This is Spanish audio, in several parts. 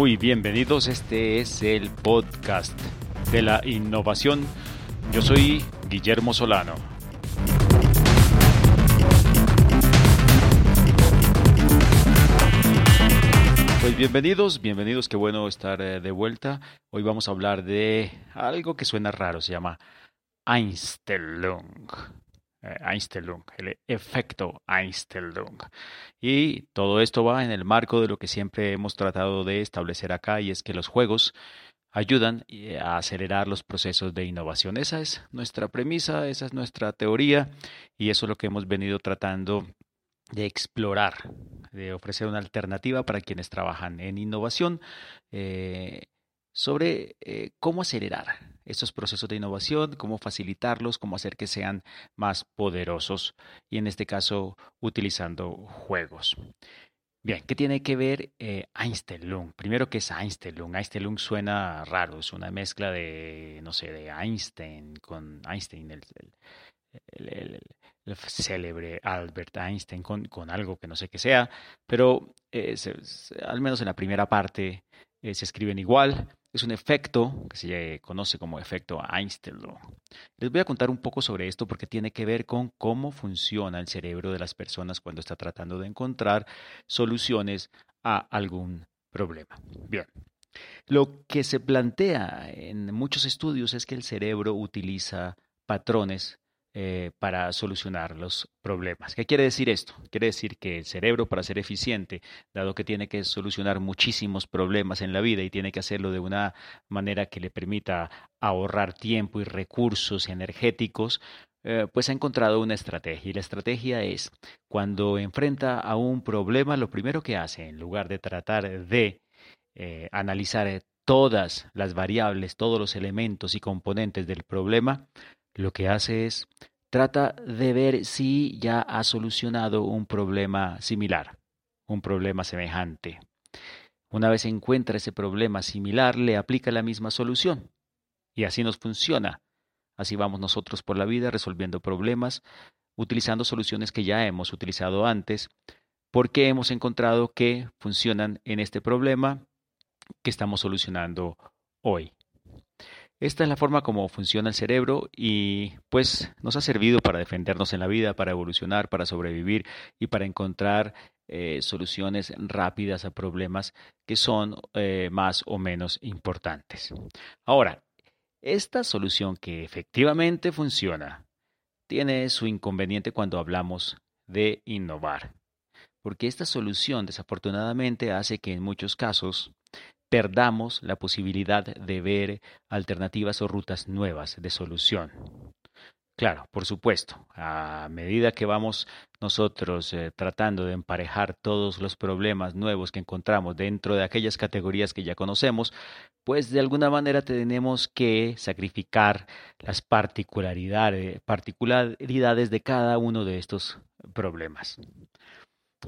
Muy, bienvenidos. Este es el podcast de la innovación. Yo soy Guillermo Solano. Pues bienvenidos, bienvenidos, qué bueno estar eh, de vuelta. Hoy vamos a hablar de algo que suena raro, se llama Einstellung. Eh, Einstellung, el efecto Einstellung. Y todo esto va en el marco de lo que siempre hemos tratado de establecer acá y es que los juegos ayudan eh, a acelerar los procesos de innovación. Esa es nuestra premisa, esa es nuestra teoría y eso es lo que hemos venido tratando de explorar, de ofrecer una alternativa para quienes trabajan en innovación eh, sobre cómo acelerar estos procesos de innovación, cómo facilitarlos, cómo hacer que sean más poderosos y en este caso utilizando juegos. Bien, ¿qué tiene que ver eh, Einstein-Lung? Primero, ¿qué es Einstein-Lung? Einstein-Lung suena raro, es una mezcla de, no sé, de Einstein con Einstein, el, célebre Albert Einstein, con, con, algo que no sé qué sea, pero eh, al menos en la primera parte eh, se escriben igual. Es un efecto que se conoce como efecto Einstein. Les voy a contar un poco sobre esto porque tiene que ver con cómo funciona el cerebro de las personas cuando está tratando de encontrar soluciones a algún problema. Bien. Lo que se plantea en muchos estudios es que el cerebro utiliza patrones eh, para solucionar los problemas. ¿Qué quiere decir esto? Quiere decir que el cerebro, para ser eficiente, dado que tiene que solucionar muchísimos problemas en la vida y tiene que hacerlo de una manera que le permita ahorrar tiempo y recursos energéticos, eh, pues ha encontrado una estrategia. Y la estrategia es, cuando enfrenta a un problema, lo primero que hace, en lugar de tratar de eh, analizar todas las variables, todos los elementos y componentes del problema, lo que hace es trata de ver si ya ha solucionado un problema similar, un problema semejante. Una vez encuentra ese problema similar, le aplica la misma solución. Y así nos funciona. Así vamos nosotros por la vida resolviendo problemas, utilizando soluciones que ya hemos utilizado antes, porque hemos encontrado que funcionan en este problema que estamos solucionando hoy. Esta es la forma como funciona el cerebro y pues nos ha servido para defendernos en la vida, para evolucionar, para sobrevivir y para encontrar eh, soluciones rápidas a problemas que son eh, más o menos importantes. Ahora, esta solución que efectivamente funciona tiene su inconveniente cuando hablamos de innovar, porque esta solución desafortunadamente hace que en muchos casos perdamos la posibilidad de ver alternativas o rutas nuevas de solución. Claro, por supuesto, a medida que vamos nosotros eh, tratando de emparejar todos los problemas nuevos que encontramos dentro de aquellas categorías que ya conocemos, pues de alguna manera tenemos que sacrificar las particularidades, particularidades de cada uno de estos problemas.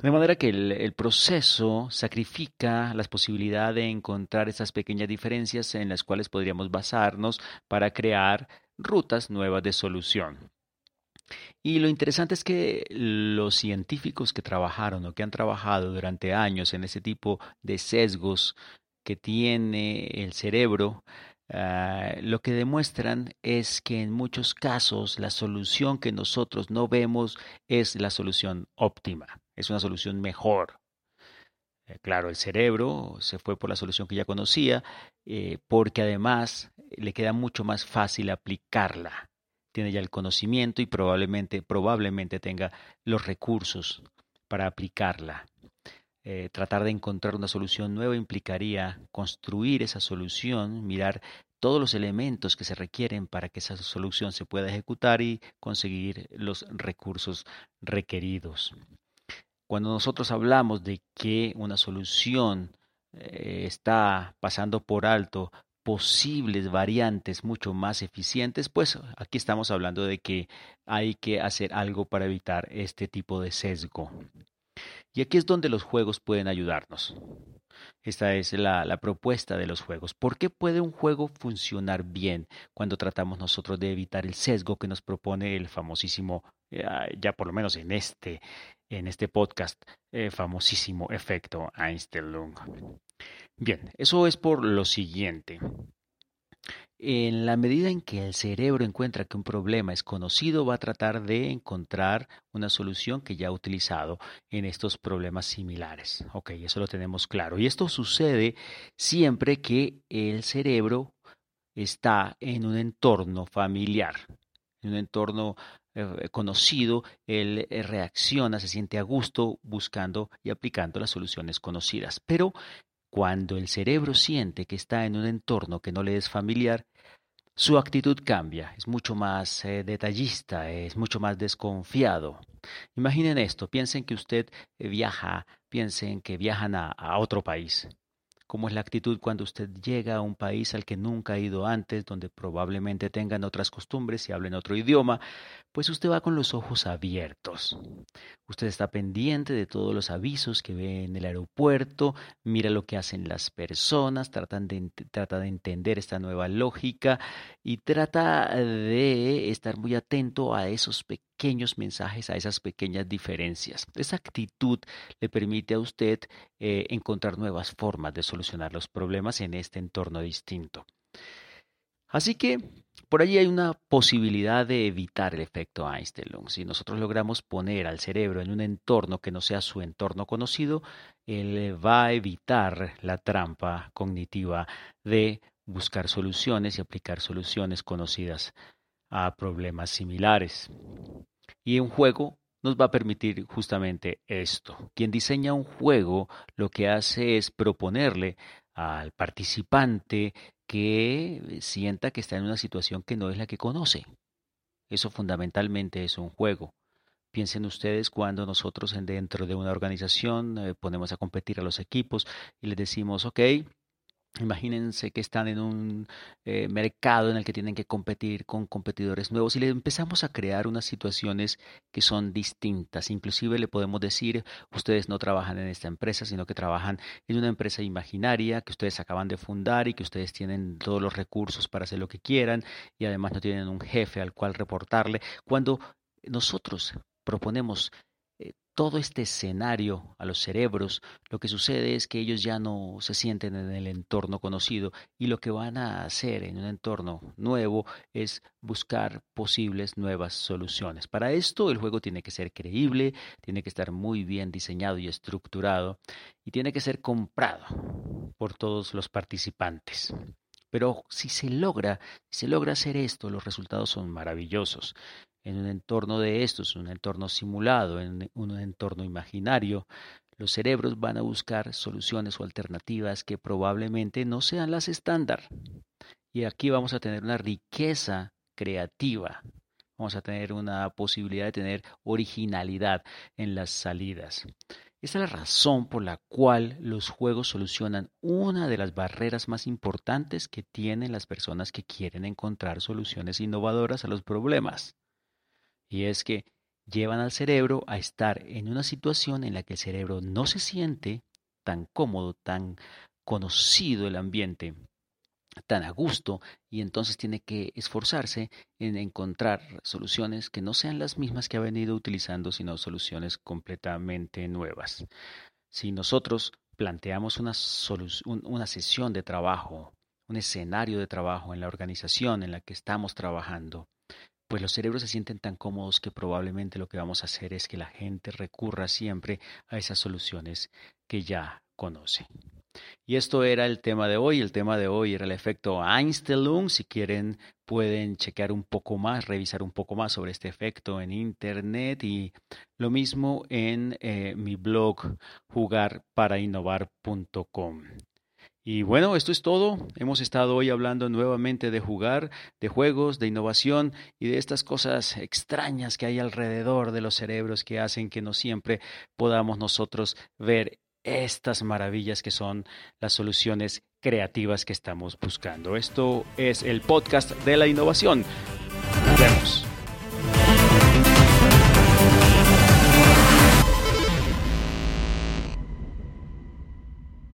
De manera que el, proceso sacrifica la posibilidad de encontrar esas pequeñas diferencias en las cuales podríamos basarnos para crear rutas nuevas de solución. Y lo interesante es que los científicos que trabajaron o que han trabajado durante años en ese tipo de sesgos que tiene el cerebro, ah, lo que demuestran es que en muchos casos la solución que nosotros no vemos es la solución óptima es una solución mejor. Eh, claro, el cerebro se fue por la solución que ya conocía, eh, porque además le queda mucho más fácil aplicarla. Tiene ya el conocimiento y probablemente, probablemente tenga los recursos para aplicarla. Eh, tratar de encontrar una solución nueva implicaría construir esa solución, mirar todos los elementos que se requieren para que esa solución se pueda ejecutar y conseguir los recursos requeridos. Cuando nosotros hablamos de que una solución eh, está pasando por alto posibles variantes mucho más eficientes, pues aquí estamos hablando de que hay que hacer algo para evitar este tipo de sesgo. Y aquí es donde los juegos pueden ayudarnos. Esta es la, propuesta de los juegos. ¿Por qué puede un juego funcionar bien cuando tratamos nosotros de evitar el sesgo que nos propone el famosísimo, eh, ya por lo menos en este, en este podcast, eh, famosísimo efecto Einstein-Lung. Bien, eso es por lo siguiente. En la medida en que el cerebro encuentra que un problema es conocido, va a tratar de encontrar una solución que ya ha utilizado en estos problemas similares. Ok, eso lo tenemos claro. Y esto sucede siempre que el cerebro está en un entorno familiar, en un entorno eh, conocido, él eh, reacciona, se siente a gusto buscando y aplicando las soluciones conocidas. Pero cuando el cerebro siente que está en un entorno que no le es familiar, su actitud cambia, es mucho más eh, detallista, es mucho más desconfiado. Imaginen esto, piensen que usted viaja, piensen que viajan a otro país cómo es la actitud cuando usted llega a un país al que nunca ha ido antes, donde probablemente tengan otras costumbres y hablen otro idioma, pues usted va con los ojos abiertos. Usted está pendiente de todos los avisos que ve en el aeropuerto, mira lo que hacen las personas, trata de entender esta nueva lógica y trata de estar muy atento a esos pequeños mensajes, a esas pequeñas diferencias. Esa actitud le permite a usted eh, encontrar nuevas formas de solucionar los problemas en este entorno distinto. Así que por allí hay una posibilidad de evitar el efecto Einstein. Si nosotros logramos poner al cerebro en un entorno que no sea su entorno conocido, él va a evitar la trampa cognitiva de buscar soluciones y aplicar soluciones conocidas a problemas similares. Y un juego nos va a permitir justamente esto. Quien diseña un juego lo que hace es proponerle al participante que sienta que está en una situación que no es la que conoce. Eso fundamentalmente es un juego. Piensen ustedes cuando nosotros dentro de una organización eh, ponemos a competir a los equipos y les decimos, ok, Imagínense que están en un eh, mercado en el que tienen que competir con competidores nuevos y le empezamos a crear unas situaciones que son distintas. Inclusive le podemos decir, ustedes no trabajan en esta empresa, sino que trabajan en una empresa imaginaria que ustedes acaban de fundar y que ustedes tienen todos los recursos para hacer lo que quieran y además no tienen un jefe al cual reportarle. Cuando nosotros proponemos todo este escenario a los cerebros, lo que sucede es que ellos ya no se sienten en el entorno conocido y lo que van a hacer en un entorno nuevo es buscar posibles nuevas soluciones. Para esto el juego tiene que ser creíble, tiene que estar muy bien diseñado y estructurado y tiene que ser comprado por todos los participantes. Pero si se logra, si se logra hacer esto, los resultados son maravillosos en un entorno de estos, un entorno simulado, en un entorno imaginario, los cerebros van a buscar soluciones o alternativas que probablemente no sean las estándar. Y aquí vamos a tener una riqueza creativa, vamos a tener una posibilidad de tener originalidad en las salidas. Esta es la razón por la cual los juegos solucionan una de las barreras más importantes que tienen las personas que quieren encontrar soluciones innovadoras a los problemas. Y es que llevan al cerebro a estar en una situación en la que el cerebro no se siente tan cómodo, tan conocido el ambiente, tan a gusto, y entonces tiene que esforzarse en encontrar soluciones que no sean las mismas que ha venido utilizando, sino soluciones completamente nuevas. Si nosotros planteamos una, una sesión de trabajo, un escenario de trabajo en la organización en la que estamos trabajando, pues los cerebros se sienten tan cómodos que probablemente lo que vamos a hacer es que la gente recurra siempre a esas soluciones que ya conoce. Y esto era el tema de hoy. El tema de hoy era el efecto Einstein. Si quieren, pueden chequear un poco más, revisar un poco más sobre este efecto en internet y lo mismo en eh, mi blog jugarparainnovar.com. Y bueno, esto es todo. Hemos estado hoy hablando nuevamente de jugar, de juegos, de innovación y de estas cosas extrañas que hay alrededor de los cerebros que hacen que no siempre podamos nosotros ver estas maravillas que son las soluciones creativas que estamos buscando. Esto es el podcast de la innovación. Nos vemos.